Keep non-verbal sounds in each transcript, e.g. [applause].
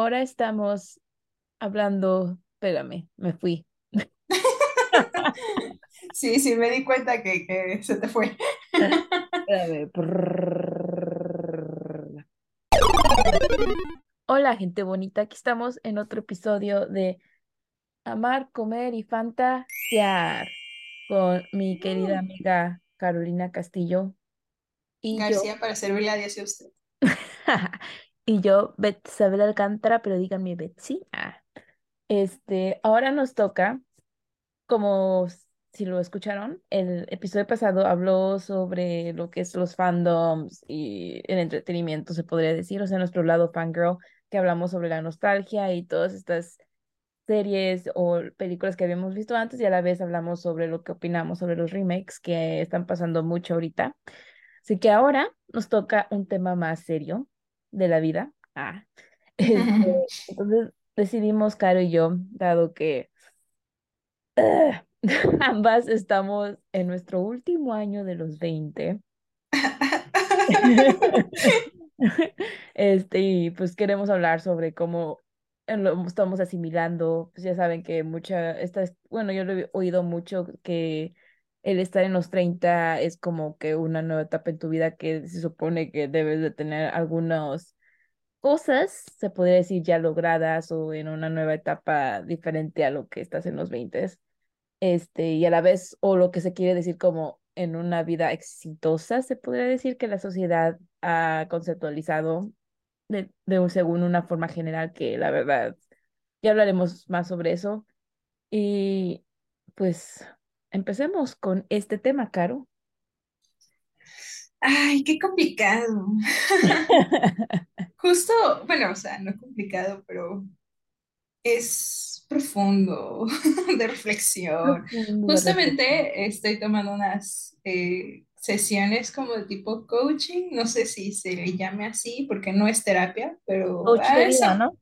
ahora estamos hablando, espérame, me fui. [laughs] Sí, sí, me di cuenta que, que se te fue. [laughs] Espérame. Hola, gente bonita. Aquí estamos en otro episodio de Amar, Comer y Fantasear con mi querida amiga Carolina Castillo y yo, García, para servirle a Dios y a usted. [laughs] y yo, Betsabel Alcántara, pero díganme Betsy. Ah. Este, ahora nos toca, como si lo escucharon, el episodio pasado habló sobre lo que es los fandoms y el entretenimiento, se podría decir, o sea, nuestro lado fangirl, que hablamos sobre la nostalgia y todas estas series o películas que habíamos visto antes y a la vez hablamos sobre lo que opinamos sobre los remakes que están pasando mucho ahorita. Así que ahora nos toca un tema más serio de la vida. Ah, [laughs] este, [laughs] entonces decidimos, Caro y yo, dado que ah, [laughs] ambas estamos en nuestro último año de los 20, este, y pues queremos hablar sobre cómo lo estamos asimilando. Pues ya saben que mucha, esta, es- bueno, yo lo he oído mucho que el estar en los 30 es como que una nueva etapa en tu vida que se supone que debes de tener algunos cosas, se podría decir, ya logradas o en una nueva etapa diferente a lo que estás en los 20, este, y a la vez, o lo que se quiere decir como en una vida exitosa, se podría decir que la sociedad ha conceptualizado de, según una forma general que la verdad, ya hablaremos más sobre eso. Y pues empecemos con este tema, Caro. Ay, qué complicado. [laughs] Justo, bueno, o sea, no complicado, pero es profundo, [laughs] de reflexión. Profundo de. Justamente estoy tomando unas eh, sesiones como de tipo coaching, no sé si se le llame así, porque no es terapia, pero Coach a de vida, ¿no?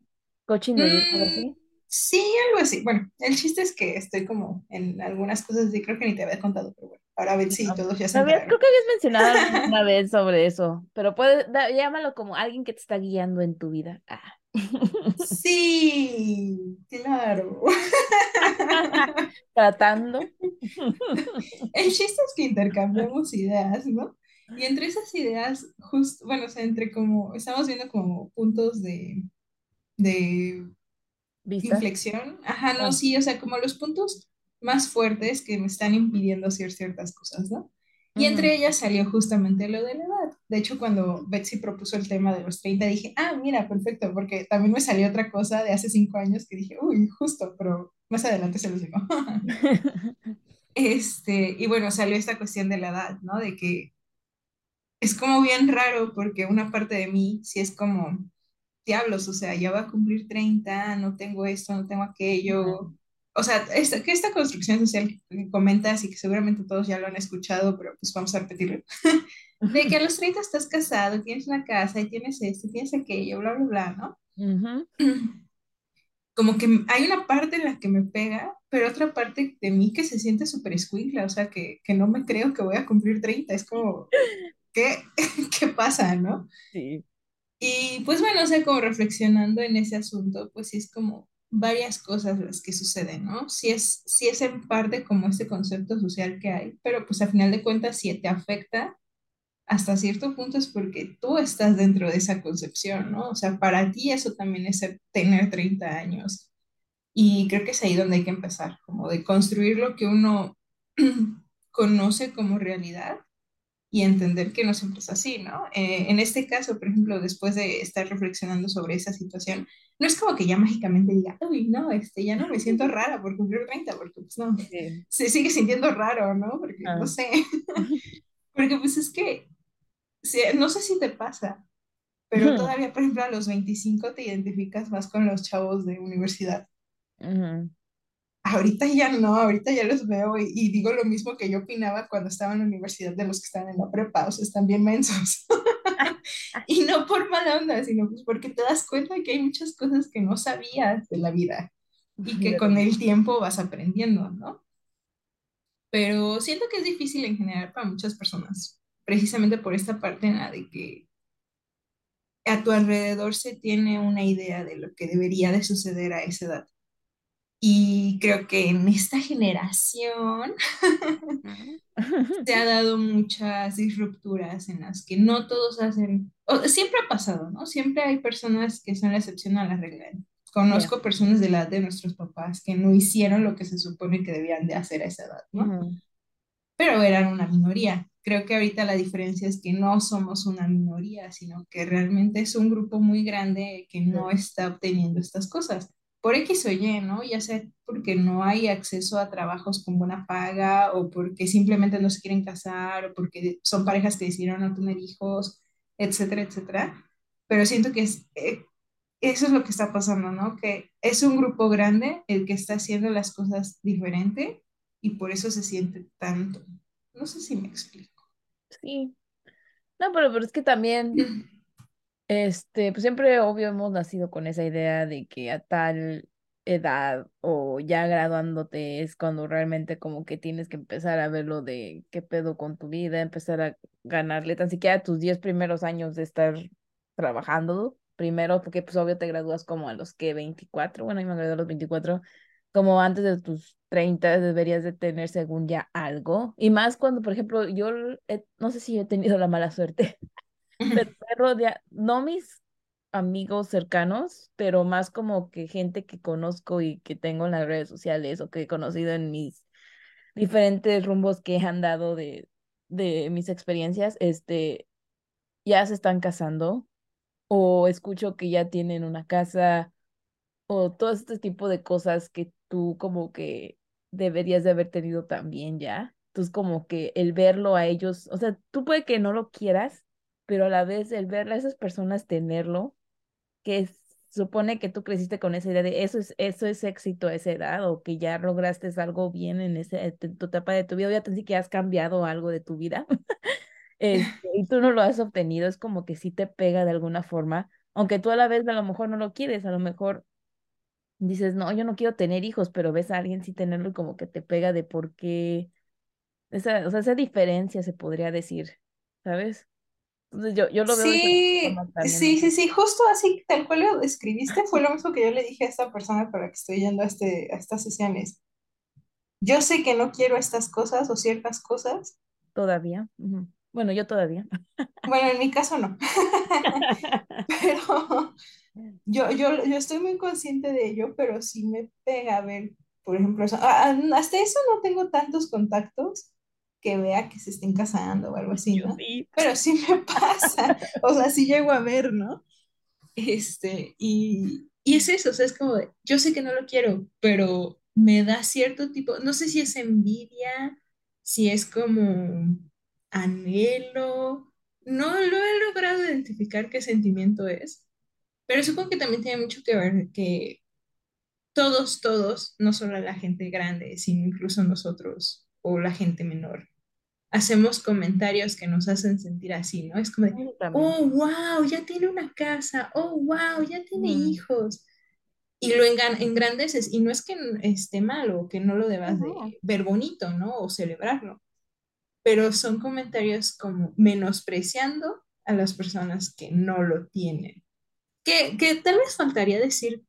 Coaching de vida, mm. Sí, algo así. Bueno, el chiste es que estoy como en algunas cosas y creo que ni te había contado, pero bueno, ahora a ver si No. todos ya ¿Sabías? Creo que habías mencionado [laughs] alguna vez sobre eso, pero puedes, da- llámalo como alguien que te está guiando en tu vida. Ah. Sí, claro. [laughs] Tratando. [laughs] El chiste es que intercambiamos ideas, ¿no? Y entre esas ideas, justo, bueno, o sea, entre como, estamos viendo como puntos de, de ¿Vistas? inflexión. Ajá, no, Ah, sí, o sea, como los puntos más fuertes que me están impidiendo hacer ciertas cosas, ¿no? Y entre ellas salió justamente lo de la edad. De hecho, cuando Betsy propuso el tema de los 30 dije, ah, mira, perfecto, porque también me salió otra cosa de hace cinco años que dije, uy, justo, pero más adelante se los digo. [laughs] Este, y bueno, salió esta cuestión de la edad, ¿no? De que es como bien raro porque una parte de mí sí es como, diablos, o sea, ya va a cumplir 30 no tengo esto, no tengo aquello. O sea, esta, que esta construcción social que comentas y que seguramente todos ya lo han escuchado, pero pues vamos a repetirlo, [laughs] de que a los 30 estás casado, tienes una casa y tienes esto, tienes aquello, bla, bla, bla, ¿no? Ujú. [clears throat] Como que hay una parte en la que me pega, pero otra parte de mí que se siente súper escuincla, o sea, que, que no me creo que voy a cumplir treinta es como, ¿qué, [laughs] qué pasa, no? Sí. Y pues bueno, o sea, como reflexionando en ese asunto, pues sí es como varias cosas las que suceden, ¿no? Sí es, sí es en parte como este concepto social que hay, pero pues a final de cuentas si te afecta hasta cierto punto es porque tú estás dentro de esa concepción, ¿no? O sea, para ti eso también es tener 30 años. Y creo que es ahí donde hay que empezar, como de construir lo que uno [clears throat] conoce como realidad y entender que no siempre es así, ¿no? Eh, en este caso, por ejemplo, después de estar reflexionando sobre esa situación, no es como que ya mágicamente diga, uy, no, este, ya no me siento rara por cumplir 30 porque pues no, Sí. se sigue sintiendo raro, ¿no? Porque no Ah. sé, [laughs] porque pues es que, no sé si te pasa, pero Ujú. todavía, por ejemplo, a los 25 te identificas más con los chavos de universidad. Ujú. Ahorita ya no, ahorita ya los veo y, y digo lo mismo que yo opinaba cuando estaba en la universidad de los que estaban en la prepa, o sea, están bien mensos. [laughs] Y no por mala onda, sino pues porque te das cuenta que hay muchas cosas que no sabías de la vida y que con el tiempo vas aprendiendo, ¿no? Pero siento que es difícil en general para muchas personas, precisamente por esta parte en la de que a tu alrededor se tiene una idea de lo que debería de suceder a esa edad. Y creo que en esta generación [laughs] se ha dado muchas disrupturas en las que no todos hacen, siempre ha pasado, ¿no? Siempre hay personas que son la excepción a la regla. Conozco personas de la edad de nuestros papás que no hicieron lo que se supone que debían de hacer a esa edad, ¿no? Pero eran una minoría. Creo que ahorita la diferencia es que no somos una minoría, sino que realmente es un grupo muy grande que no está obteniendo estas cosas por X o Y, ¿no? Ya sea porque no hay acceso a trabajos con buena paga o porque simplemente no se quieren casar o porque son parejas que decidieron no tener hijos, etcétera, etcétera. Pero siento que es, eh, eso es lo que está pasando, ¿no? Que es un grupo grande el que está haciendo las cosas diferente y por eso se siente tanto. No sé si me explico. Sí. No, pero, pero es que también Este, pues siempre, obvio, hemos nacido con esa idea de que a tal edad o ya graduándote es cuando realmente como que tienes que empezar a ver lo de qué pedo con tu vida, empezar a ganarle tan siquiera tus 10 primeros años de estar trabajando primero, porque pues obvio te gradúas como a los que 24, bueno, yo me gradué a los 24, como antes de tus 30 deberías de tener según ya algo, y más cuando, por ejemplo, yo no sé si he tenido la mala suerte no mis amigos cercanos, pero más como que gente que conozco y que tengo en las redes sociales o que he conocido en mis diferentes rumbos que han dado de, de mis experiencias, este, ya se están casando o escucho que ya tienen una casa o todo este tipo de cosas que tú como que deberías de haber tenido también ya. Entonces como que el verlo a ellos, o sea, tú puede que no lo quieras, pero a la vez el ver a esas personas tenerlo, que supone que tú creciste con esa idea de eso es, eso es éxito a esa edad o que ya lograste algo bien en, ese, tu etapa de tu vida, ya te que has cambiado algo de tu vida [laughs] este, y tú no lo has obtenido, es como que sí te pega de alguna forma, aunque tú a la vez a lo mejor no lo quieres, a lo mejor dices, no, yo no quiero tener hijos, pero ves a alguien sí tenerlo y como que te pega de por qué, esa, o sea, esa diferencia se podría decir, ¿sabes? Entonces yo, yo lo veo sí, Sí, sí, sí, justo así, tal cual lo describiste, fue lo mismo que yo le dije a esta persona para que estoy yendo a, este, a estas sesiones. Yo sé que no quiero estas cosas o ciertas cosas. Todavía. Bueno, yo todavía. Bueno, en mi caso no. [laughs] pero yo, yo, yo estoy muy consciente de ello, pero sí me pega a ver, por ejemplo, hasta eso no tengo tantos contactos, que vea que se estén casando o algo así, ¿no? Pero sí me [laughs] pasa, o sea, sí llego a ver, ¿no? Este, y, y es eso, o sea, es como, de, yo sé que no lo quiero, pero me da cierto tipo, no sé si es envidia, si es como anhelo, no lo he logrado identificar qué sentimiento es, pero supongo que también tiene mucho que ver que todos, todos, no solo la gente grande, sino incluso nosotros o la gente menor, hacemos comentarios que nos hacen sentir así, ¿no? Es como de, oh, wow, ya tiene una casa, oh, wow, ya tiene hijos. Y lo engrandeces, y no es que esté mal o que no lo debas de ver bonito, ¿no? O celebrarlo, pero son comentarios como menospreciando a las personas que no lo tienen. Que, que tal vez faltaría decir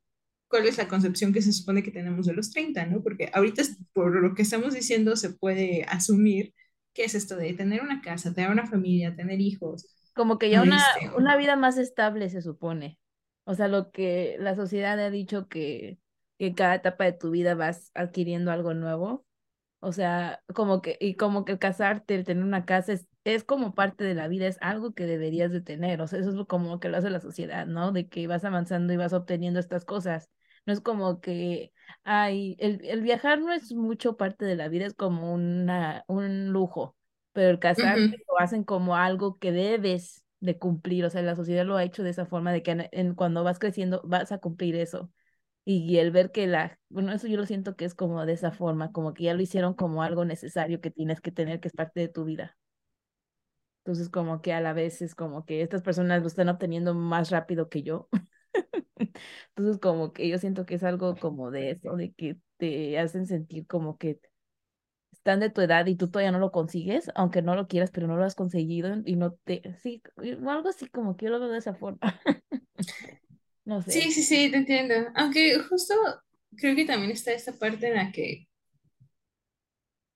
cuál es la concepción que se supone que tenemos de los 30, ¿no? Porque ahorita por lo que estamos diciendo se puede asumir que es esto de tener una casa, tener una familia, tener hijos. Como que ya una, este, una vida más estable se supone. O sea, lo que la sociedad ha dicho que, que cada etapa de tu vida vas adquiriendo algo nuevo. O sea, como que, y como que el casarte, el tener una casa es, es como parte de la vida, es algo que deberías de tener. O sea, eso es como que lo hace la sociedad, ¿no? De que vas avanzando y vas obteniendo estas cosas. No es como que, ay, el, el viajar no es mucho parte de la vida, es como una, un lujo, pero el casarte lo hacen como algo que debes de cumplir, o sea, la sociedad lo ha hecho de esa forma de que en, cuando vas creciendo vas a cumplir eso. Y, el ver que la, bueno, eso yo lo siento que es como de esa forma, como que ya lo hicieron como algo necesario que tienes que tener, que es parte de tu vida. Entonces, como que a la vez es como que estas personas lo están obteniendo más rápido que yo. [laughs] Entonces, como que yo siento que es algo como de eso, de que te hacen sentir como que están de tu edad y tú todavía no lo consigues, aunque no lo quieras, pero no lo has conseguido y no te, sí, o algo así como que yo lo veo de esa forma. [laughs] No sé. Sí, sí, sí, te entiendo. Aunque justo creo que también está esta parte en la que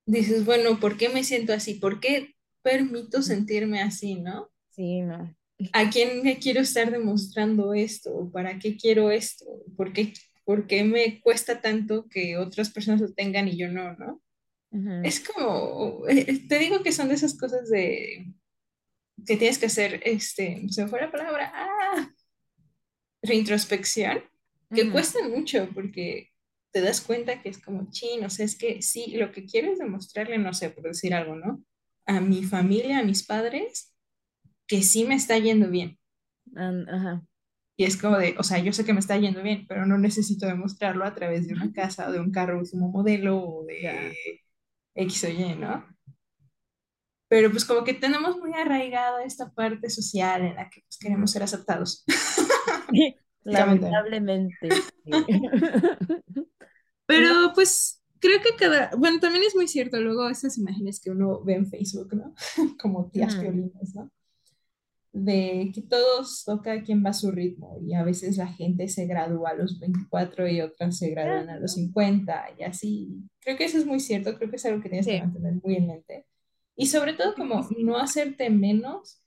dices, bueno, ¿por qué me siento así? ¿Por qué permito sentirme así, no? Sí, no. ¿A quién le quiero estar demostrando esto? ¿Para qué quiero esto? ¿Por qué, por qué me cuesta tanto que otras personas lo tengan y yo no, no? Ujú, Es como, eh, te digo que son de esas cosas de que tienes que hacer, este, se me fue la palabra, ah, reintrospección, que ujú, cuesta mucho porque te das cuenta que es como, chin, o sea, es que sí, lo que quiero es demostrarle, no sé, por decir algo, ¿no? A mi familia, a mis padres, que sí me está yendo bien. Ajá. Y es como de, o sea, yo sé que me está yendo bien, pero no necesito demostrarlo a través de una casa o de un carro último modelo o de Ya. X o Y, ¿no? Pero pues como que tenemos muy arraigada esta parte social en la que pues, queremos ser aceptados. [laughs] Lamentablemente, [laughs] Pero pues creo que cada, bueno, también es muy cierto luego esas imágenes que uno ve en Facebook, ¿no? [laughs] Como tías ujú. piolines, ¿no? De que todos toca quien va a su ritmo y a veces la gente se gradúa a los 24 y otras se gradúan a los no. 50 y así. Creo que eso es muy cierto, creo que es algo que tienes que mantener muy en mente. Y sobre todo como no hacerte menos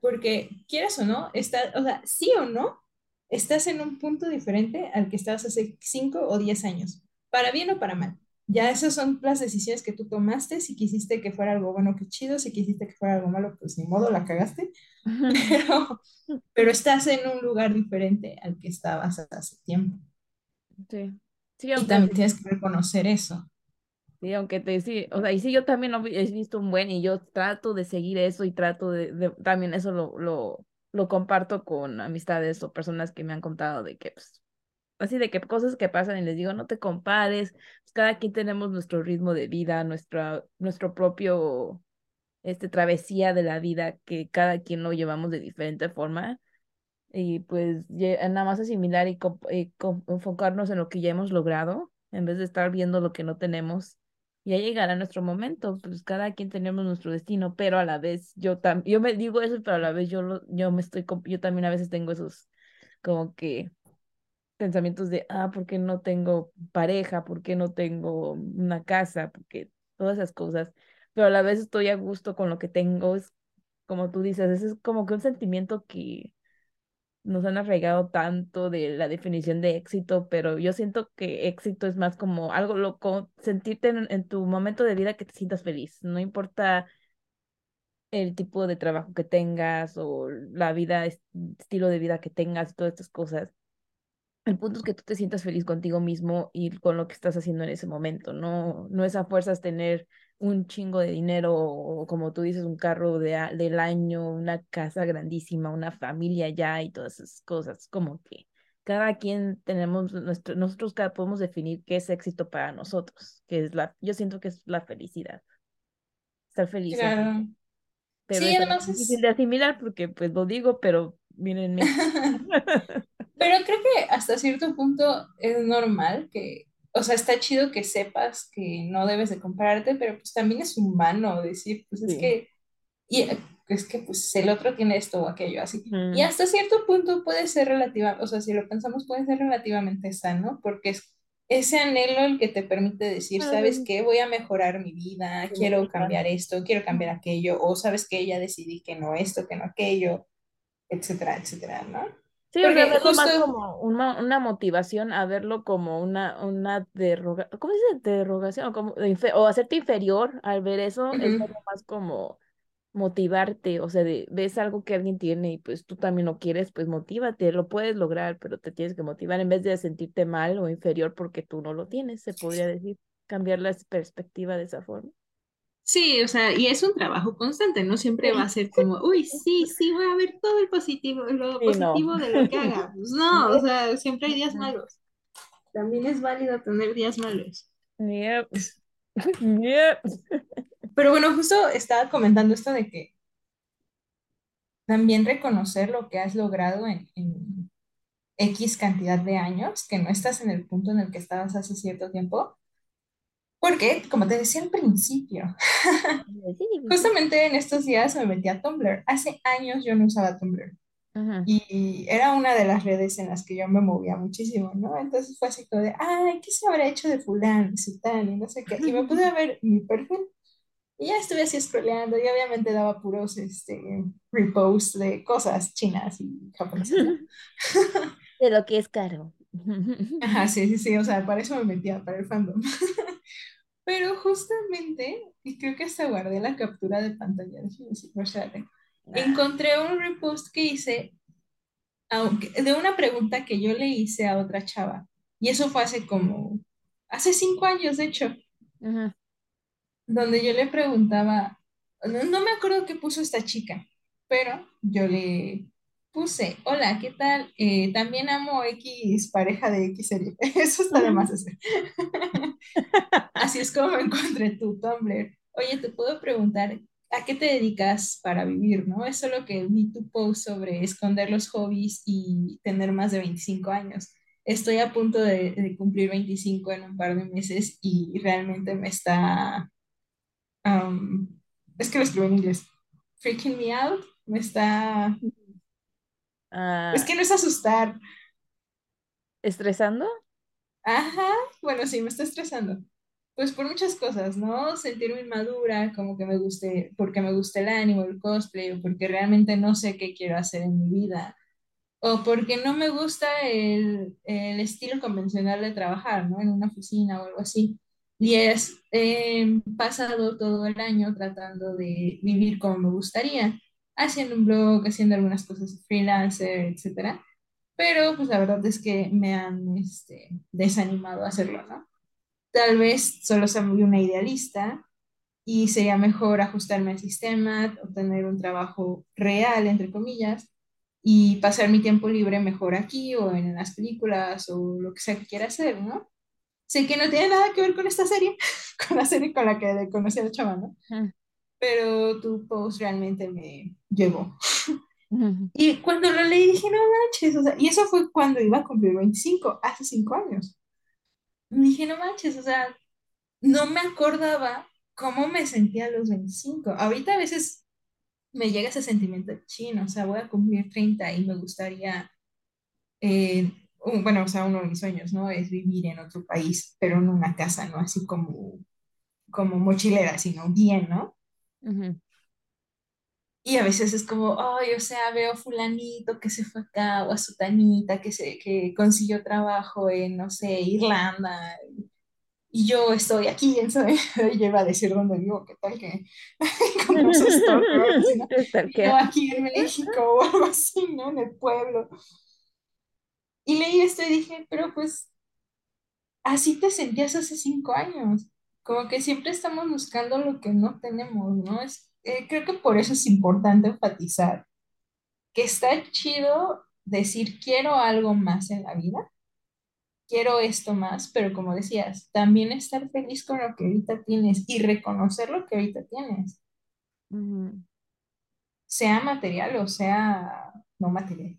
porque quieras o no, está, o sea, sí o no, estás en un punto diferente al que estabas hace 5 o 10 años, para bien o para mal. Ya esas son las decisiones que tú tomaste, si quisiste que fuera algo bueno, qué chido, si quisiste que fuera algo malo, pues ni modo, la cagaste, [laughs] pero, pero estás en un lugar diferente al que estabas hace tiempo. Sí. Sí, Y también tienes que reconocer eso. Sí, aunque te sí, o sea, y sí, yo también lo he visto un buen y yo trato de seguir eso y trato de, de- también eso lo, lo, lo comparto con amistades o personas que me han contado de que, pues, así de que cosas que pasan y les digo, no te compares, pues, cada quien tenemos nuestro ritmo de vida, nuestra, nuestro propio, este, travesía de la vida, que cada quien lo llevamos de diferente forma y pues nada más asimilar y, y enfocarnos en lo que ya hemos logrado, en vez de estar viendo lo que no tenemos. Ya llegará nuestro momento, pues cada quien tenemos nuestro destino, pero a la vez yo también, yo me digo eso, pero a la vez yo lo, yo me estoy, yo también a veces tengo esos como que pensamientos de, ah, ¿por qué no tengo pareja? ¿Por qué no tengo una casa? Porque todas esas cosas, pero a la vez estoy a gusto con lo que tengo, es como tú dices, ese es como que un sentimiento que nos han arraigado tanto de la definición de éxito, pero yo siento que éxito es más como algo loco, sentirte en, tu momento de vida que te sientas feliz, no importa el tipo de trabajo que tengas o la vida, es- estilo de vida que tengas, todas estas cosas. El punto es que tú te sientas feliz contigo mismo y con lo que estás haciendo en ese momento, no, no es a fuerzas tener un chingo de dinero o como tú dices, un carro de, del año, una casa grandísima, una familia ya y todas esas cosas, como que cada quien tenemos nuestro, nosotros cada podemos definir qué es éxito para nosotros, que es la, yo siento que es la felicidad, estar feliz Claro. pero Sí, es además difícil es, de asimilar porque pues lo digo, pero viene en mí. [laughs] [laughs] Pero creo que hasta cierto punto es normal que, o sea, está chido que sepas que no debes de compararte, pero pues también es humano decir, pues es Sí. que, y es que pues el otro tiene esto o aquello, así. Y Mm. hasta cierto punto puede ser relativa, o sea, si lo pensamos puede ser relativamente sano, porque es ese anhelo el que te permite decir, eso ¿sabes es qué? Voy a mejorar mi vida, quiero cambiar esto, quiero cambiar aquello, o sabes que ya decidí que no esto, que no aquello, etcétera, etcétera, ¿no? Sí, o sea, Porque verlo justo más como una, una motivación a verlo como una, una derroga, ¿cómo dice? Derrogación, o, como o hacerte inferior al ver eso, es algo más como motivarte, o sea, de, ves algo que alguien tiene y pues tú también lo quieres, pues motívate, lo puedes lograr, pero te tienes que motivar en vez de sentirte mal o inferior porque tú no lo tienes, se podría decir, cambiar la perspectiva de esa forma. Sí, o sea, y es un trabajo constante, no siempre va a ser como, uy, sí, sí, voy a ver todo el positivo, lo sí, no. positivo de lo que haga. [laughs] Pues no, o sea, siempre hay días malos. También es válido tener días malos. Yep. [laughs] Yep. Pero bueno, justo estaba comentando esto de que también reconocer lo que has logrado en, en X cantidad de años, que no estás en el punto en el que estabas hace cierto tiempo, Porque, como te decía al principio, [laughs] justamente en estos días me metí a Tumblr. Hace años yo no usaba Tumblr. Ajá. Y era una de las redes en las que yo me movía muchísimo, ¿no? Entonces fue así como de, ay, ¿qué se habrá hecho de fulano, y sutano, y no sé qué? Y me pude ver [laughs] mi perfil y ya estuve así scrolleando y obviamente daba puros este, reposts de cosas chinas y japonesas, ¿no? [laughs] De lo que es caro. Ajá, sí, sí, sí, o sea, para eso me metía, para el fandom. Pero justamente, y creo que hasta guardé la captura de pantalla, mostrarle. Ah, Encontré un repost que hice aunque, de una pregunta que yo le hice a otra chava. Y eso fue hace como, hace cinco años, de hecho, ajá. donde yo le preguntaba, no, no me acuerdo qué puso esta chica, pero yo le puse, hola, ¿qué tal? Eh, también amo X pareja de X serie. [laughs] Eso está de más. [laughs] Así es como encontré tu Tumblr. Oye, te puedo preguntar, ¿a qué te dedicas para vivir, no? Es solo que vi tu post sobre esconder los hobbies y tener más de 25 años. Estoy a punto de, de cumplir 25 en un par de meses y realmente me está... um, es que lo escribo en inglés. Freaking me out. Me está... Es Ah, que no es asustar. ¿estresando? Ajá. Bueno, sí, me está estresando. Pues por muchas cosas, ¿no? Sentirme inmadura, como que me guste, porque me gusta el ánimo, el cosplay, o porque realmente no sé qué quiero hacer en mi vida, o porque no me gusta el, el estilo convencional de trabajar, ¿no? En una oficina o algo así. Y es, he pasado todo el año tratando de vivir como me gustaría, haciendo un blog, haciendo algunas cosas freelancer, etcétera. Pero pues la verdad es que me han este, desanimado a hacerlo, ¿no? Tal vez solo sea muy una idealista y sería mejor ajustarme al sistema, obtener un trabajo real, entre comillas, y pasar mi tiempo libre mejor aquí o en las películas o lo que sea que quiera hacer, ¿no? Sé que no tiene nada que ver con esta serie, [laughs] con la serie con la que conocí a la chava, ¿no? Pero tu post realmente me llegó. ujú, Y cuando lo leí dije, no manches, o sea, y eso fue cuando iba a cumplir 25 hace 5 años. Y dije, no manches, o sea, no me acordaba cómo me sentía a los 25. Ahorita a veces me llega ese sentimiento chino, o sea, voy a cumplir 30 y me gustaría, eh, un- bueno, o sea, uno de mis sueños, ¿no? Es vivir en otro país, pero en una casa, ¿no? Así como, como mochilera, sino bien, ¿no? Y a veces es como, ay, o sea, veo a fulanito que se fue acá, o a sutanita que, se, que consiguió trabajo en, no sé, Irlanda, y yo estoy aquí Soy, [laughs] ella iba a decir dónde vivo, qué tal que encontramos un stalker o algo así, ¿no? Te Y yo stalkea. aquí en México [laughs] o algo así, ¿no? En el pueblo. Y leí esto y dije, pero pues así te sentías hace cinco años. Como que siempre estamos buscando lo que no tenemos, ¿no? Es, eh, creo que por eso es importante enfatizar que está chido decir quiero algo más en la vida, quiero esto más, pero como decías, también estar feliz con lo que ahorita tienes y reconocer lo que ahorita tienes. Ujú. sea material o sea no material.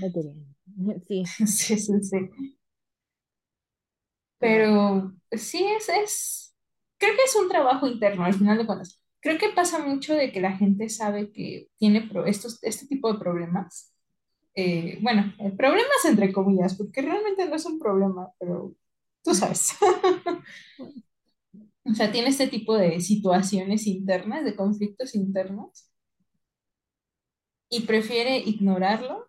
Material. [laughs] [laughs] Sí, Sí, sí, sí. Pero sí, es, es, creo que es un trabajo interno al final de cuentas. Creo que pasa mucho de que la gente sabe que tiene estos, este tipo de problemas. Eh, bueno, eh, problemas entre comillas, porque realmente no es un problema, pero tú sabes. [laughs] O sea, tiene este tipo de situaciones internas, de conflictos internos, y prefiere ignorarlo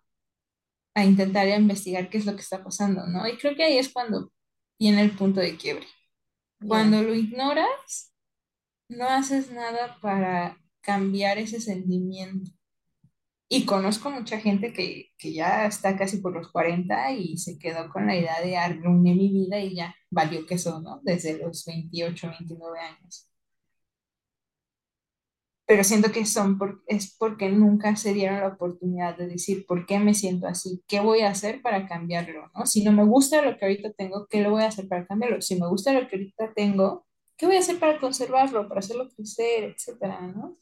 a intentar investigar qué es lo que está pasando, ¿no? Y creo que ahí es cuando viene el punto de quiebre. Cuando lo ignoras, no haces nada para cambiar ese sentimiento. Y conozco mucha gente que, que ya está casi por los 40 y se quedó con la idea de arruiné mi vida y ya valió que eso, ¿no? Desde los 28 29 años. Pero siento que son es porque nunca se dieron la oportunidad de decir por qué me siento así, qué voy a hacer para cambiarlo, ¿no? Si no me gusta lo que ahorita tengo, ¿qué lo voy a hacer para cambiarlo? Si me gusta lo que ahorita tengo, ¿qué voy a hacer para conservarlo, para hacerlo crecer, etcétera, ¿no?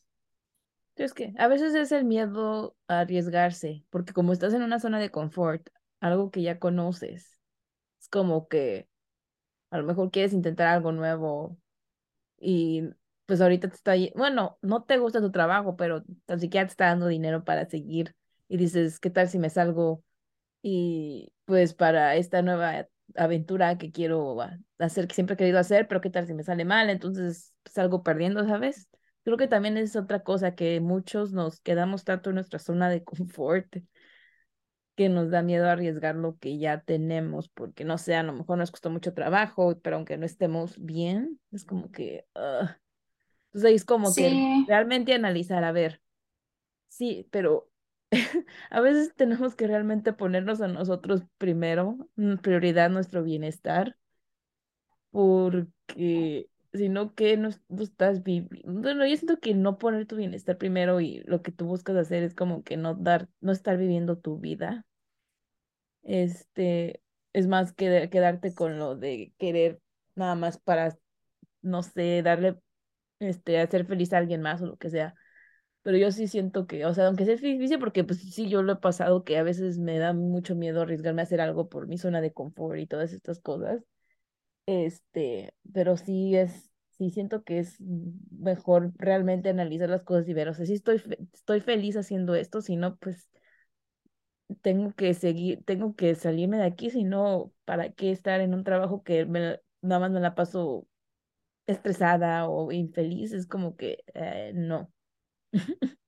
Es que a veces es el miedo a arriesgarse, porque como estás en una zona de confort, algo que ya conoces, es como que A lo mejor quieres intentar algo nuevo y pues ahorita te está, bueno, no te gusta tu trabajo, pero tan siquiera te está dando dinero para seguir y dices, ¿qué tal si me salgo y pues para esta nueva aventura que quiero hacer, que siempre he querido hacer, pero qué tal si me sale mal, entonces salgo perdiendo, ¿sabes? Creo que también es otra cosa que muchos nos quedamos tanto en nuestra zona de confort que nos da miedo arriesgar lo que ya tenemos, porque no sé, a lo mejor nos costó mucho trabajo, pero aunque no estemos bien, es como que, ugh. Entonces ahí es como que realmente analizar, a ver, sí, pero [laughs] a veces tenemos que realmente ponernos a nosotros primero, mm, prioridad nuestro bienestar, porque si no, ¿qué no, es- no estás viviendo? Bueno, yo siento que no poner tu bienestar primero y lo que tú buscas hacer es como que no dar, no estar viviendo tu vida. Este, es más que quedarte con lo de querer nada más para, no sé, darle, este, hacer feliz a alguien más o lo que sea. Pero yo sí siento que, o sea, aunque sea difícil, porque pues sí, yo lo he pasado que a veces me da mucho miedo arriesgarme a hacer algo por mi zona de confort y todas estas cosas. Este, pero sí es, sí siento que es mejor realmente analizar las cosas y ver, o sea, sí estoy, estoy feliz haciendo esto, si no, pues tengo que seguir, tengo que salirme de aquí, si no, ¿para qué estar en un trabajo que me, nada más me la paso estresada o infeliz? Es como que eh, no. [laughs]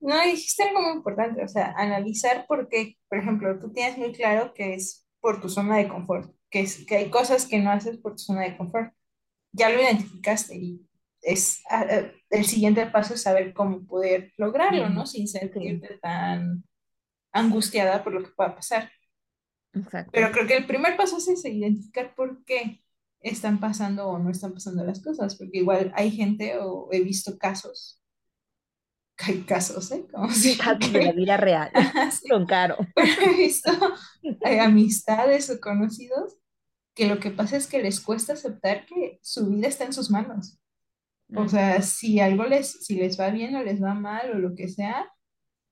no dijiste algo muy importante, o sea, analizar por qué, por ejemplo, tú tienes muy claro que es por tu zona de confort, que, es, que hay cosas que no haces por tu zona de confort. Ya lo identificaste y es ah, eh, el siguiente paso es saber cómo poder lograrlo. ¿no? Sin sentirte tan angustiada por lo que pueda pasar. exacto. Pero creo que el primer paso es ese, identificar por qué están pasando o no están pasando las cosas, porque igual hay gente o he visto casos, hay casos, ¿eh? Como [laughs] Casos de la vida real. [laughs] sí, Son caro. pero [laughs] he visto eh, amistades o conocidos que lo que pasa es que les cuesta aceptar que su vida está en sus manos. O sea, si algo les, si les va bien o les va mal o lo que sea,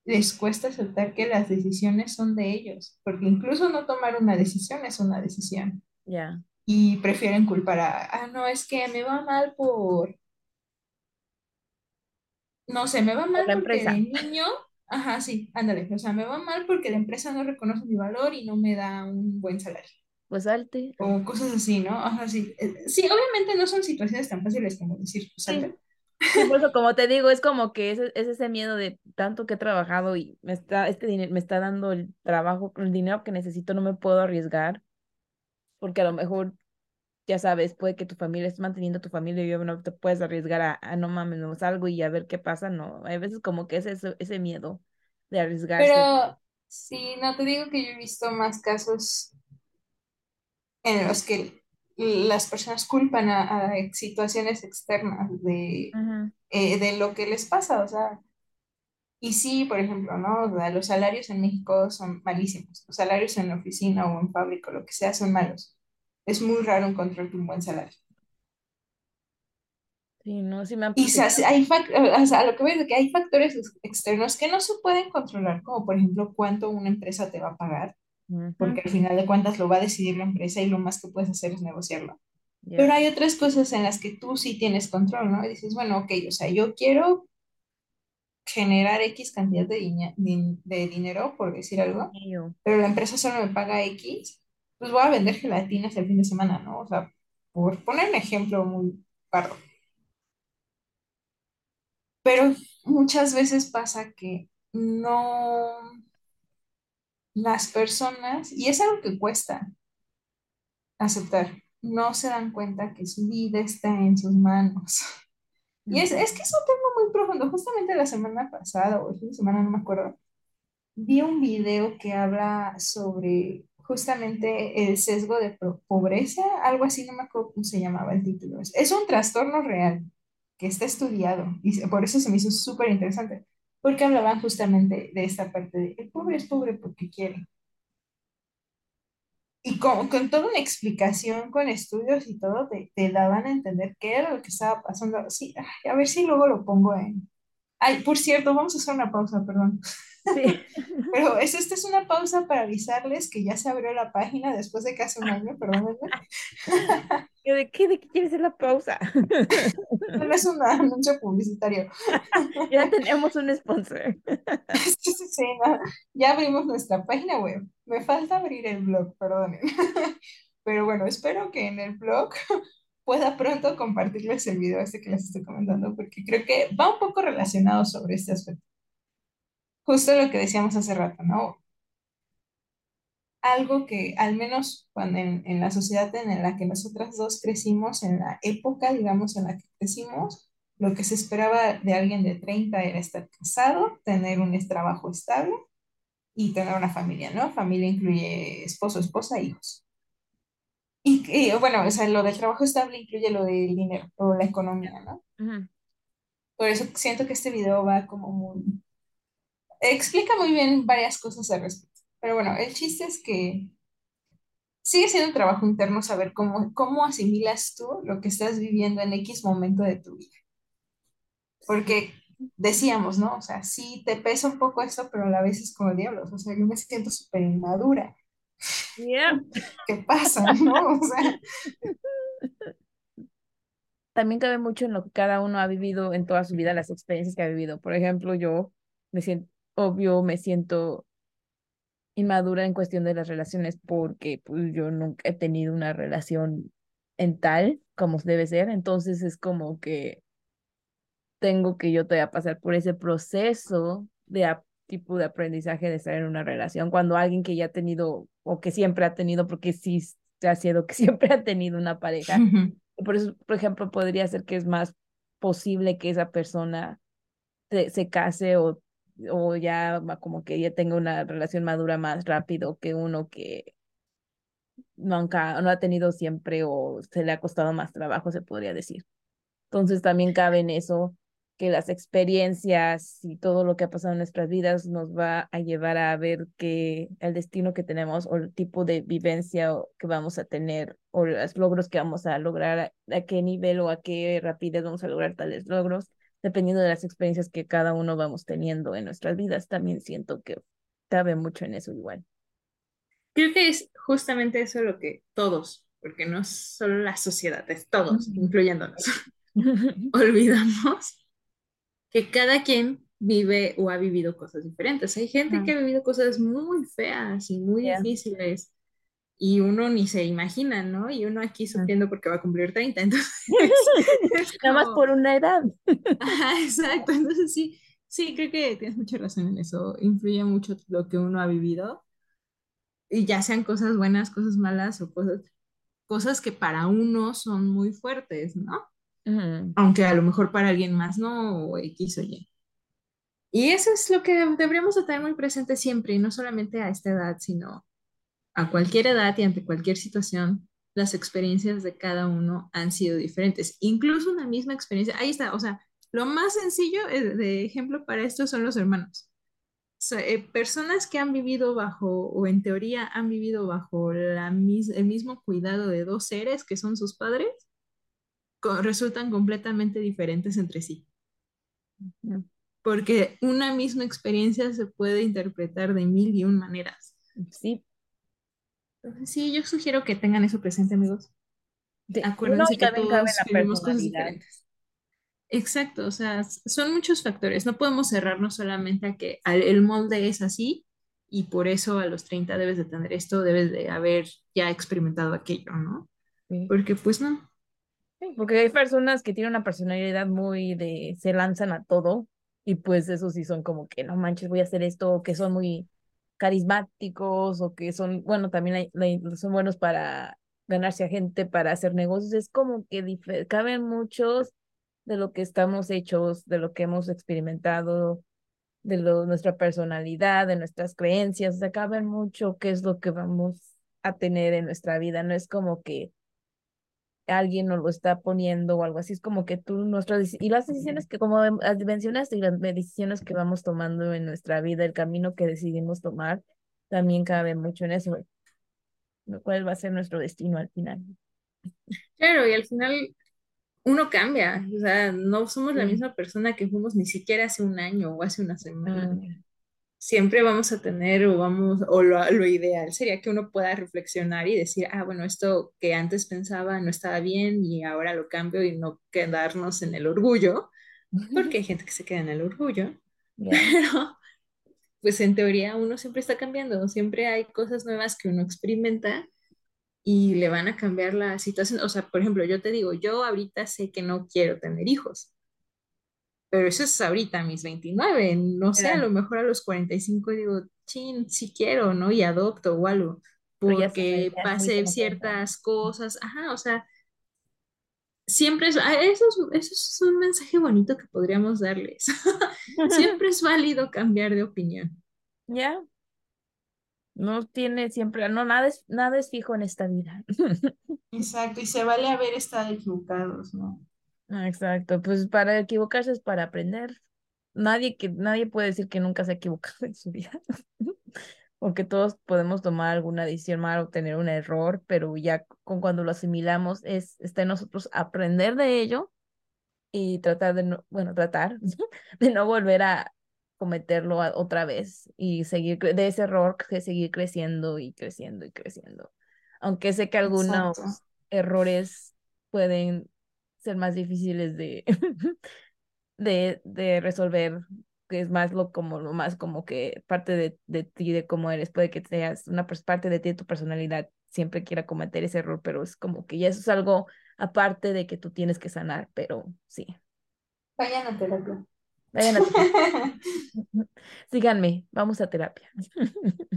les cuesta aceptar que las decisiones son de ellos, porque incluso no tomar una decisión es una decisión. Ya. Y prefieren culpar a, ah, no, es que me va mal por, no sé, me va mal la porque de empresa. [laughs] niño, ajá, sí, ándale, o sea, me va mal porque la empresa no reconoce mi valor y no me da un buen salario, Pues salte. o cosas así, ¿no? Ajá, sí, Eh, sí, obviamente no son situaciones tan fáciles como decir, pues salte, Sí, por eso [laughs] como te digo, es como que ese, es ese miedo de tanto que he trabajado y me está, este dinero me está dando el trabajo, el dinero que necesito, no me puedo arriesgar, porque a lo mejor, ya sabes, puede que tu familia esté manteniendo a tu familia y no te puedes arriesgar a, a no mames, no salgo y a ver qué pasa, no. Hay veces como que es ese, ese miedo de arriesgarse. pero sí, no te digo que yo he visto más casos en los que las personas culpan a, a situaciones externas de, Ujú, eh, de lo que les pasa, o sea, Y sí, por ejemplo, ¿no? O sea, los salarios en México son malísimos. Los salarios en la oficina o en fábrica, lo que sea, son malos. Es muy raro encontrar un buen salario. Sí, no, sí me han Y sa- platicado. hay o sea, a lo que veo es que hay factores ex- externos que no se pueden controlar, como por ejemplo cuánto una empresa te va a pagar, Ujú, porque al final de cuentas lo va a decidir la empresa y lo más que puedes hacer es negociarlo. Pero Ya, hay otras cosas en las que tú sí tienes control, ¿no? Y dices, bueno, ok, o sea, yo quiero generar X cantidad de, diña- de dinero, por decir algo, pero la empresa solo me paga X, pues voy a vender gelatinas el fin de semana, ¿no? O sea, por poner un ejemplo muy pardo. Pero muchas veces pasa que no las personas, y es algo que cuesta aceptar, no se dan cuenta que su vida está en sus manos. [laughs] Y es, es que es un tema muy profundo. Justamente la semana pasada o de semana, no me acuerdo, Vi un video que habla sobre justamente el sesgo de pobreza, algo así, no me acuerdo cómo se llamaba el título. Es un trastorno real que está estudiado y por eso se me hizo súper interesante, porque hablaban justamente de esta parte de el pobre es pobre porque quiere. Y con, con toda una explicación, con estudios y todo, te, te daban a entender qué era lo que estaba pasando. Sí, a ver si luego lo pongo en, Ay, por cierto, vamos a hacer una pausa, perdón. Sí. [laughs] Pero es, esta es una pausa para avisarles que ya se abrió la página después de casi un año, perdónenme. [laughs] ¿De qué, ¿De qué quieres hacer la pausa? [laughs] No es un anuncio publicitario. Ya tenemos un sponsor. Sí, sí, sí, no. Ya abrimos nuestra página web. Me falta abrir el blog, perdonen. Pero bueno, espero que en el blog pueda pronto compartirles el video este que les estoy comentando, porque creo que va un poco relacionado sobre este aspecto. Justo lo que decíamos hace rato, ¿no? Algo que al menos cuando en, en la sociedad en la que nosotras dos crecimos, en la época, digamos, en la que crecimos, lo que se esperaba de alguien de 30 era estar casado, tener un trabajo estable y tener una familia, ¿no? Familia incluye esposo, esposa, hijos. Y, y, bueno, o sea, lo del trabajo estable incluye lo del dinero o la economía, ¿no? Ujú. Por eso siento que este video va como muy... Explica muy bien varias cosas al respecto. Pero bueno, el chiste es que sigue siendo un trabajo interno saber cómo, cómo asimilas tú lo que estás viviendo en X momento de tu vida. Porque decíamos, ¿no? O sea, sí te pesa un poco esto, pero a la vez es como diablos. O sea, yo me siento súper inmadura. Yeah. ¿Qué pasa, [laughs] no? O sea, También cabe mucho en lo que cada uno ha vivido en toda su vida, las experiencias que ha vivido. Por ejemplo, yo me siento, obvio, me siento inmadura en cuestión de las relaciones porque pues yo nunca he tenido una relación en tal como debe ser. Entonces es como que tengo que yo todavía pasar por ese proceso de tipo de aprendizaje de estar en una relación cuando alguien que ya ha tenido o que siempre ha tenido, porque sí se ha sido que [laughs] siempre ha tenido una pareja. Por eso, por ejemplo, podría ser que es más posible que esa persona se, se case o, o ya como que ya tenga una relación madura más rápido que uno que nunca, no ha tenido siempre o se le ha costado más trabajo, se podría decir. Entonces también cabe en eso que las experiencias y todo lo que ha pasado en nuestras vidas nos va a llevar a ver que el destino que tenemos o el tipo de vivencia que vamos a tener o los logros que vamos a lograr, a, qué nivel o a qué rapidez vamos a lograr tales logros, dependiendo de las experiencias que cada uno vamos teniendo en nuestras vidas. También siento que cabe mucho en eso igual. Creo que es justamente eso lo que todos, porque no es solo la sociedad, es todos, incluyéndonos, [laughs] [laughs] olvidamos que cada quien vive o ha vivido cosas diferentes. Hay gente que ha vivido cosas muy feas y muy Yeah. difíciles y uno ni se imagina, ¿no? Y uno aquí sufriendo porque va a cumplir 30, entonces [laughs] [laughs] es Nada más por una edad. Ajá, exacto, entonces sí, sí, creo que tienes mucha razón en eso, influye mucho lo que uno ha vivido y ya sean cosas buenas, cosas malas o cosas, cosas que para uno son muy fuertes, ¿no? Aunque a lo mejor para alguien más no, o X o Y. Y eso es lo que deberíamos de tener muy presente siempre, y no solamente a esta edad, sino a cualquier edad y ante cualquier situación, las experiencias de cada uno han sido diferentes. Incluso una misma experiencia, ahí está, o sea, lo más sencillo eh, de ejemplo para esto son los hermanos. Eh, personas que han vivido bajo, o en teoría han vivido bajo la mis- el mismo cuidado de dos seres que son sus padres, resultan completamente diferentes entre sí. Porque una misma experiencia se puede interpretar de mil y un maneras. Sí, Entonces, sí, yo sugiero que tengan eso presente, amigos. No, Acuérdense y que todos vivimos cosas diferentes. Exacto, o sea, son muchos factores. No podemos cerrarnos solamente a que el molde es así y por eso a los 30 debes de tener esto, debes de haber ya experimentado aquello, ¿no? Sí. Porque pues no. Porque hay personas que tienen una personalidad muy de, se lanzan a todo y pues esos sí son como que no manches, voy a hacer esto, o que son muy carismáticos o que son, bueno, también son buenos para ganarse a gente, para hacer negocios. Es como que caben muchos de lo que estamos hechos, de lo que hemos experimentado, de nuestra personalidad, de nuestras creencias, o sea, caben mucho qué es lo que vamos a tener en nuestra vida. No es como que alguien nos lo está poniendo o algo así, es como que tú, nuestras, y las decisiones que, como as- mencionaste, y las decisiones que vamos tomando en nuestra vida, el camino que decidimos tomar, también cabe mucho en eso, lo cual va a ser nuestro destino al final. Claro, y al final uno cambia, o sea, no somos la misma persona que fuimos ni siquiera hace un año o hace una semana. Mm, Siempre vamos a tener o vamos, o lo, lo ideal sería que uno pueda reflexionar y decir, ah, bueno, esto que antes pensaba no estaba bien y ahora lo cambio y no quedarnos en el orgullo, porque hay gente que se queda en el orgullo, [laughs] pero pues en teoría uno siempre está cambiando, siempre hay cosas nuevas que uno experimenta y le van a cambiar la situación. O sea, por ejemplo, yo te digo, yo ahorita sé que no quiero tener hijos, pero eso es ahorita mis 29, no sé, a lo mejor a los 45 digo, chin, si quiero, ¿no? Y adopto o algo, porque pasé ciertas cosas, ajá, o sea, siempre es, ah, eso es, eso es un mensaje bonito que podríamos darles. [laughs] [laughs] Siempre es válido cambiar de opinión. Ya, no tiene siempre, no, nada es, nada es fijo en esta vida. [laughs] Exacto, y se vale haber estado equivocados, ¿no? Ah, Exacto, pues para equivocarse es para aprender. Nadie que, nadie puede decir que nunca se ha equivocado en su [laughs] vida. Porque todos podemos tomar alguna decisión mal o tener un error, pero ya con cuando lo asimilamos es, está en nosotros aprender de ello y tratar de no, bueno, tratar [laughs] de no volver a cometerlo a- otra vez y seguir de ese error que seguir creciendo y creciendo y creciendo. Aunque sé que Exacto. algunos errores pueden ser más difíciles de, [laughs] de, de resolver, que es más lo como lo más como que parte de, de ti, de cómo eres, puede que seas una parte de ti, de tu personalidad, siempre quiera cometer ese error, pero es como que ya eso es algo aparte de que tú tienes que sanar, pero sí. Vayan a terapia. Vayan a terapia. [laughs] [laughs] Síganme, vamos a terapia.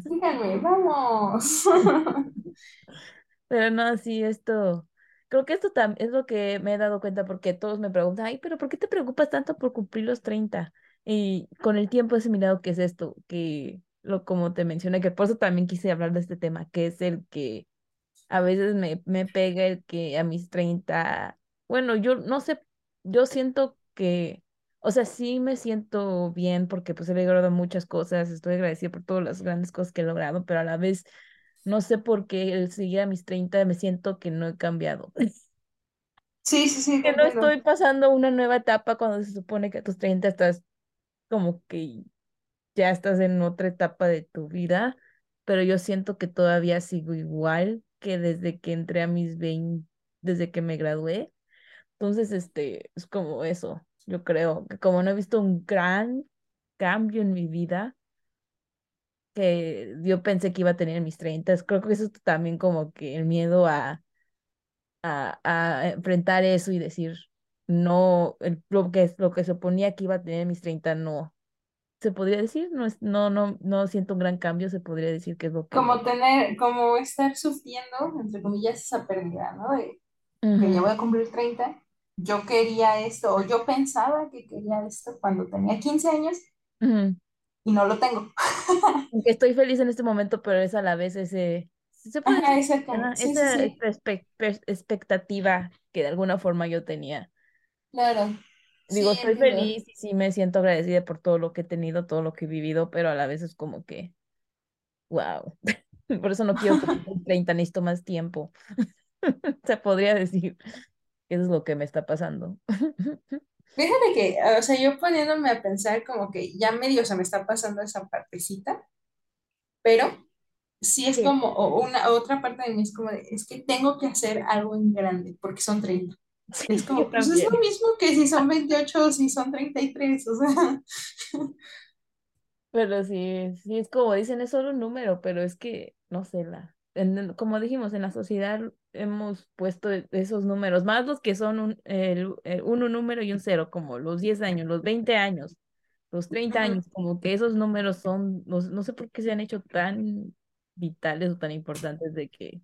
Síganme, vamos. Pero no, sí, esto, creo que esto es lo que me he dado cuenta porque todos me preguntan, ay, pero ¿por qué te preocupas tanto por cumplir los treinta Y con el tiempo he asimilado que es esto, que lo como te mencioné, que por eso también quise hablar de este tema, que es el que a veces me, me pega el que a mis treinta bueno, yo no sé, yo siento que, o sea, sí me siento bien porque pues he logrado muchas cosas, estoy agradecida por todas las grandes cosas que he logrado, pero a la vez no sé por qué el seguir a mis 30 me siento que no he cambiado. Sí, sí, sí, [laughs] Que no entiendo. estoy pasando una nueva etapa cuando se supone que a tus 30 estás como que ya estás en otra etapa de tu vida, pero yo siento que todavía sigo igual que desde que entré a mis 20, desde que me gradué. Entonces, este, es como eso. Yo creo que como no he visto un gran cambio en mi vida, que yo pensé que iba a tener en mis 30, creo que eso es también como que el miedo a, a, a enfrentar eso y decir, no, el, lo que, lo que suponía que iba a tener en mis 30 no se podría decir, no es, no, no, no siento un gran cambio, se podría decir que es lo que Como tener, como estar sufriendo, entre comillas, esa pérdida, ¿no? De que ya voy a cumplir treinta Yo quería esto, o yo pensaba que quería esto cuando tenía 15 años ujú. Y no lo tengo. [laughs] Aunque Estoy feliz en este momento, pero es a la vez ese, se puede Ajá, decir, esa sí, sí, esa, expectativa que de alguna forma yo tenía. claro, Digo, estoy entiendo. feliz y sí me siento agradecida por todo lo que he tenido, todo lo que he vivido, pero a la vez es como que, wow. [laughs] Por eso no quiero [laughs] cumplir 30, necesito más tiempo. Se podría decir que eso es lo que me está pasando. Fíjate que, o sea, yo poniéndome a pensar como que ya medio se me está pasando esa partecita, pero sí es Sí, como, una otra parte de mí es como de, es que tengo que hacer algo en grande, porque son treinta Es sí, yo como, pues es lo mismo que si son 28 o si son treinta y tres o sea. Pero sí, sí es como dicen, es solo un número, pero es que, no sé, la, en como dijimos, en la sociedad hemos puesto e- esos números, más los que son un, el, el uno número y un cero, como los 10 años, los 20 años, los treinta Ujú. años, como que esos números son, los, no sé por qué se han hecho tan vitales o tan importantes de que,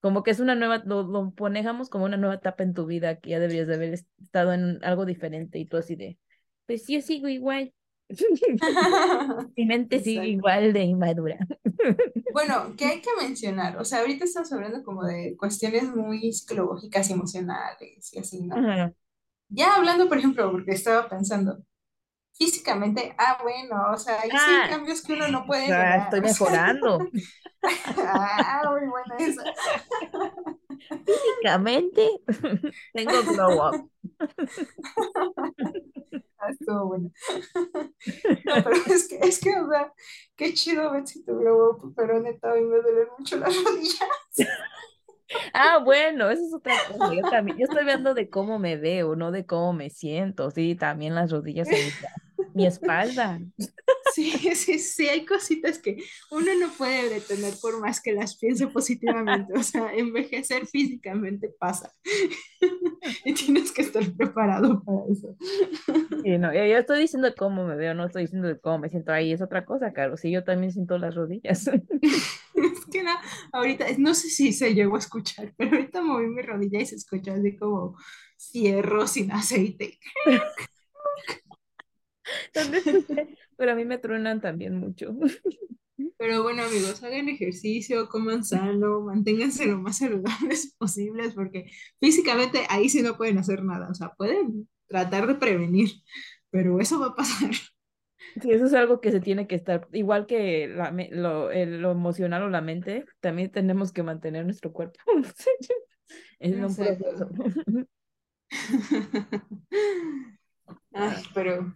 como que es una nueva, lo, lo ponejamos como una nueva etapa en tu vida, que ya deberías de haber estado en algo diferente y tú así de, pues yo sigo igual. [laughs] [laughs] Mi mente sigue igual de inmadura. Bueno, ¿qué hay que mencionar? O sea, ahorita estamos hablando como de cuestiones muy psicológicas y emocionales y así, ¿no? Ajá. Ya hablando, por ejemplo, porque estaba pensando, físicamente, ah, bueno, o sea, hay Ah, cambios que uno no puede estoy o sea, mejorando. [laughs] ah, muy buena esa. Físicamente [laughs] tengo glow up. [laughs] Ah, estuvo bueno. [laughs] Es que, es que, o sea, qué chido si tu glow up, pero neta, a mí me duelen mucho las rodillas. Ah, bueno, eso es otra cosa. Yo también, yo estoy hablando de cómo me veo, no de cómo me siento. Sí, también las rodillas, mi espalda. [laughs] Sí, sí, sí, hay cositas que uno no puede detener por más que las piense positivamente. O sea, envejecer físicamente pasa. [laughs] Y tienes que estar preparado para eso. Sí, no, yo, yo estoy diciendo cómo me veo, no estoy diciendo cómo me siento ahí. Es otra cosa, claro. Sí, yo también siento las rodillas. [laughs] Es que no, ahorita, no sé si se llegó a escuchar, pero ahorita moví mi rodilla y se escuchó así como fierro sin aceite. [laughs] ¿Dónde escuché? Pero a mí me truenan también mucho. [laughs] Pero bueno, amigos, hagan ejercicio, coman sano, manténganse lo más saludables [laughs] posibles, porque físicamente ahí sí no pueden hacer nada. O sea, pueden tratar de prevenir, pero eso va a pasar. Sí, eso es algo que se tiene que estar, igual que la lo, el- lo emocional o la mente, también tenemos que mantener nuestro cuerpo. Es un proceso. Ay, pero,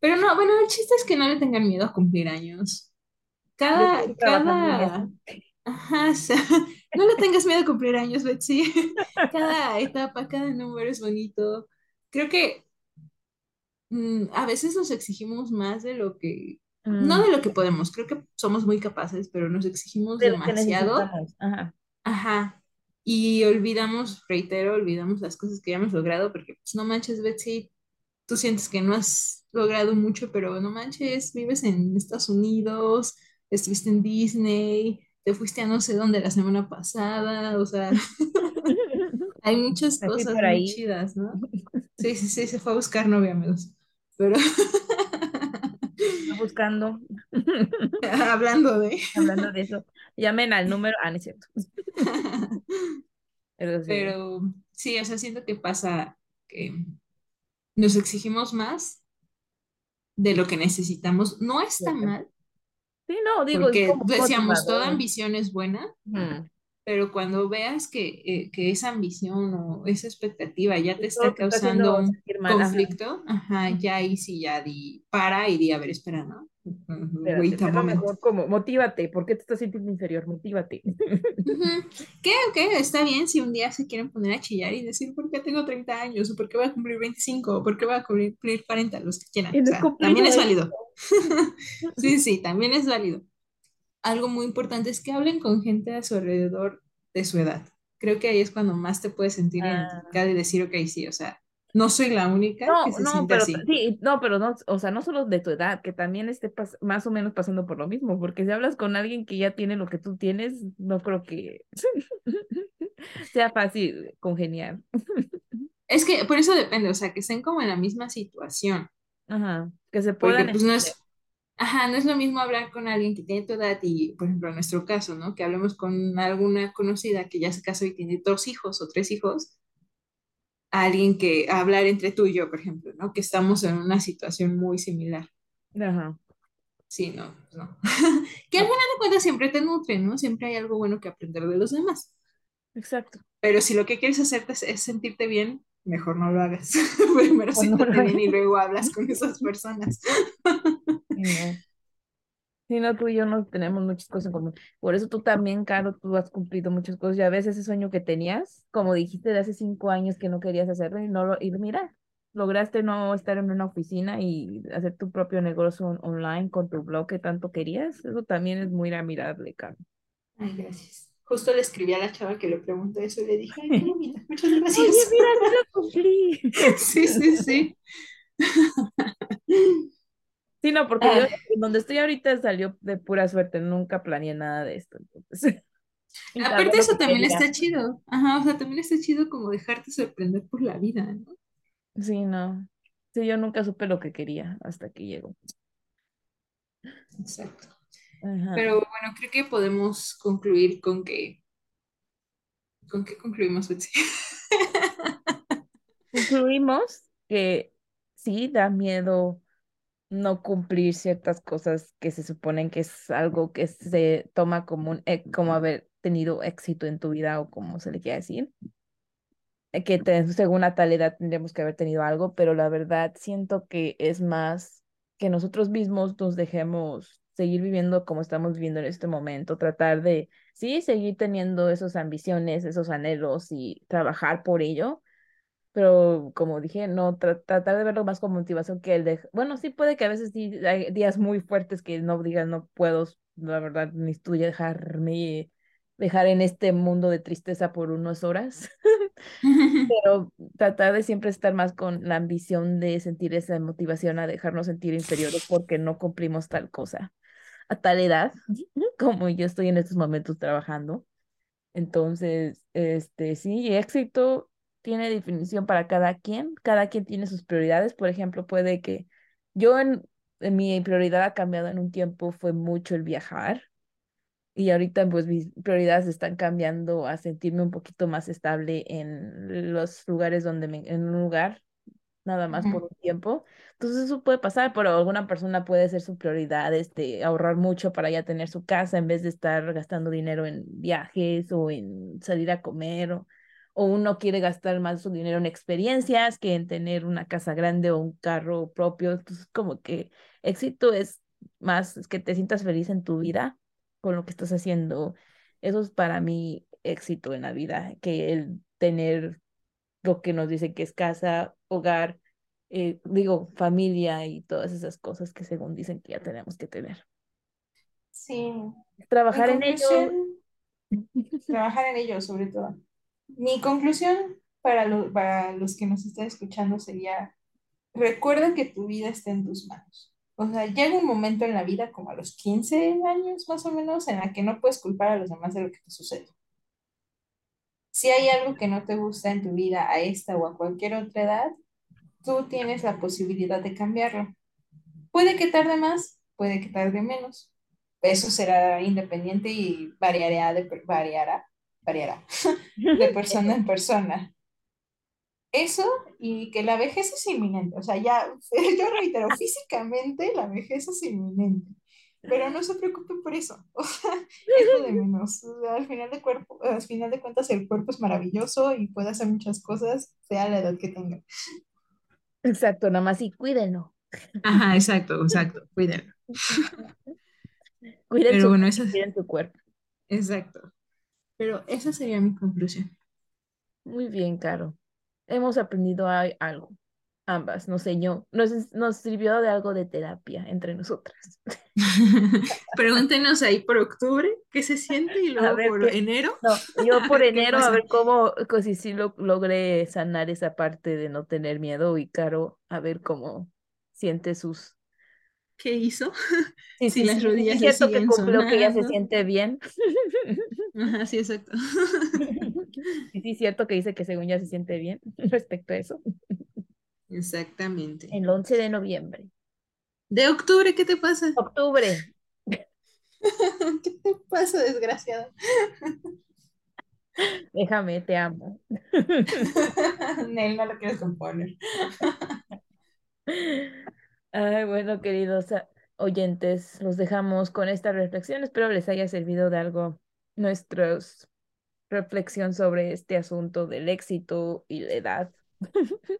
pero no, bueno, el chiste es que no le tengan miedo a cumplir años. Cada, cada, ajá, o sea, [laughs] no le tengas miedo a cumplir años, Betsy. [laughs] Cada etapa, cada número es bonito. Creo que mm, a veces nos exigimos más de lo que, no Mm, de lo que podemos, creo que somos muy capaces, pero nos exigimos de demasiado. Ajá. Ajá. Y olvidamos, reitero, olvidamos las cosas que ya hemos logrado, porque pues no manches, Betsy, tú sientes que no has logrado mucho, pero no manches, vives en Estados Unidos, estuviste en Disney, te fuiste a no sé dónde la semana pasada, o sea, [laughs] hay muchas cosas por muy ahí chidas, ¿no? [laughs] Sí, sí, sí, se fue a buscar novia, amigos. Pero buscando, [laughs] hablando de... hablando de eso. Llamen al número. Ah, no es cierto. Pero sí. Pero sí, o sea, siento que pasa que nos exigimos más de lo que necesitamos. No está mal, Sí, no, digo, es porque como decíamos, toda ambición es buena, pero cuando veas que, eh, que esa ambición o esa expectativa ya te está causando un conflicto, ajá, ya ahí sí ya di, para y di, a ver, espera, ¿no? Es lo mejor como, motívate, ¿por qué te estás sintiendo inferior? Motívate. Ujú. [laughs] ¿Qué? Ok, está bien si un día se quieren poner a chillar y decir por qué tengo 30 años, o por qué voy a cumplir 25, o por qué voy a cumplir 40, los que quieran. O sea, también es válido. [laughs] Sí, sí, también es válido. Algo muy importante es que hablen con gente a su alrededor de su edad. Creo que ahí es cuando más te puedes sentir Ah, identificada y decir, ok, sí, o sea, no soy la única que no, se no, siente pero así. sí, no, pero no, o sea, no solo de tu edad, que también esté pas- más o menos pasando por lo mismo, porque si hablas con alguien que ya tiene lo que tú tienes, no creo que [laughs] sea fácil congeniar. Es que por eso depende, o sea, que estén como en la misma situación, Ajá, que se porque puedan pues no es, ajá, no es lo mismo hablar con alguien que tiene tu edad y, por ejemplo, en nuestro caso, ¿no? Que hablemos con alguna conocida que ya se casó y tiene dos hijos o tres hijos, a alguien que a hablar entre tú y yo, por ejemplo, ¿no? Que estamos en una situación muy similar. Ajá, Sí, no, no. [laughs] Que al final de cuentas siempre te nutre, ¿no? Siempre hay algo bueno que aprender de los demás. exacto. Pero si lo que quieres hacerte es, es sentirte bien, mejor no lo hagas. [laughs] Primero siéntete bien y luego hablas con [laughs] esas personas. Sí, no. Tú y yo no tenemos muchas cosas en común. Por eso tú también, Caro, tú has cumplido muchas cosas. Ya ves ese sueño que tenías, como dijiste de hace cinco años que no querías hacerlo y no lo, y mira, lograste no estar en una oficina y hacer tu propio negocio on- online con tu blog que tanto querías. Eso también es muy admirable, Caro. Ay, gracias. Justo le escribí a la chava que le preguntó eso y le dije, ay, [laughs] bonita, muchas Oye, gracias. mira, sí lo cumplí. [laughs] Sí, sí, sí. [laughs] Sí, no, porque yo Ah, donde estoy ahorita salió de pura suerte, nunca planeé nada de esto. Entonces, [laughs] aparte eso también quería. está chido. Ajá, o sea, también está chido como dejarte sorprender por la vida, ¿no? Sí, no. Sí, yo nunca supe lo que quería hasta que llegó. Exacto. Ajá. Pero bueno, creo que podemos concluir con que... ¿Con qué concluimos, Betsy? [laughs] Concluimos que sí da miedo no cumplir ciertas cosas que se suponen que es algo que se toma como un, e- como haber tenido éxito en tu vida o como se le quiera decir. que te- según a tal edad tendríamos que haber tenido algo, pero la verdad siento que es más que nosotros mismos nos dejemos seguir viviendo como estamos viviendo en este momento, tratar de, sí, seguir teniendo esas ambiciones, esos anhelos y trabajar por ello, pero como dije, no, tra- tratar de verlo más como motivación que el de, bueno, sí puede que a veces sí hay días muy fuertes que no digas, no puedo, la verdad, necesito dejarme, dejar en este mundo de tristeza por unas horas [laughs] [laughs] pero tratar de siempre estar más con la ambición de sentir esa motivación a dejarnos sentir inferiores porque no cumplimos tal cosa a tal edad [laughs] como yo estoy en estos momentos trabajando. Entonces, este, sí, éxito tiene definición para cada quien, cada quien tiene sus prioridades. Por ejemplo, puede que yo en, en mi prioridad ha cambiado en un tiempo, fue mucho el viajar y ahorita pues mis prioridades están cambiando a sentirme un poquito más estable en los lugares donde me, en un lugar, nada más por un tiempo. Entonces eso puede pasar, pero alguna persona puede ser su prioridad, este, ahorrar mucho para ya tener su casa en vez de estar gastando dinero en viajes o en salir a comer o, o uno quiere gastar más su dinero en experiencias que en tener una casa grande o un carro propio. Entonces como que éxito es más es que te sientas feliz en tu vida con lo que estás haciendo. Eso es para mí éxito en la vida, que el tener lo que nos dice que es casa, hogar, eh, digo, familia y todas esas cosas que según dicen que ya tenemos que tener. Sí, Trabajar en ello. trabajar en ello sobre todo. Mi conclusión para, lo- para los que nos están escuchando sería, recuerda que tu vida está en tus manos. O sea, llega un momento en la vida, como a los 15 años más o menos, en la que no puedes culpar a los demás de lo que te sucede. Si hay algo que no te gusta en tu vida a esta o a cualquier otra edad, tú tienes la posibilidad de cambiarlo. Puede que tarde más, puede que tarde menos. Eso será independiente y variará variará, variará [laughs] de persona en persona. Eso y que la vejez es inminente. O sea, ya, [laughs] yo reitero, físicamente la vejez es inminente. Pero no se preocupe por eso. [laughs] O sea, es lo de menos. O sea, al final de cuerpo, al final de cuentas, el cuerpo es maravilloso y puede hacer muchas cosas, sea la edad que tenga. Exacto, nada más y cuídenlo. Ajá, exacto, exacto, cuídenlo. Cuiden Pero su, bueno, eso es cuiden su cuerpo. exacto. Pero esa sería mi conclusión. Muy bien, Caro. Hemos aprendido algo, ambas, nos enseñó, nos, nos sirvió de algo de terapia entre nosotras. [laughs] Pregúntenos ahí por octubre qué se siente y luego ver por enero no, yo por [laughs] enero a ver cómo, co- si sí lo, logré sanar esa parte de no tener miedo y Caro a ver cómo siente sus... ¿Qué hizo? Sí, [laughs] Si sí, sí, las es rodillas le cierto que cumplió que ya se siente bien. Ajá, [laughs] sí, exacto. [laughs] Sí, sí, es cierto que dice que según ya se siente bien [laughs] respecto a eso. Exactamente. El 11 de noviembre. De octubre, ¿qué te pasa? Octubre, ¿Qué te pasa, desgraciado? déjame, te amo. Nel, no lo quieres componer. Ay, bueno, queridos oyentes, los dejamos con esta reflexión. Espero les haya servido de algo nuestra reflexión sobre este asunto del éxito y la edad. [laughs]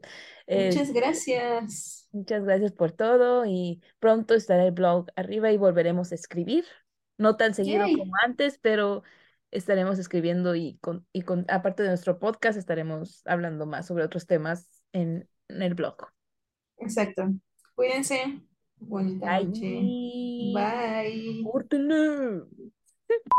Muchas gracias. muchas gracias por todo y pronto estará el blog arriba y volveremos a escribir. No tan seguido como antes, pero estaremos escribiendo y con, y con, aparte de nuestro podcast, estaremos hablando más sobre otros temas en, en el blog. Exacto. Cuídense. Bonita noche. Bye. Bye.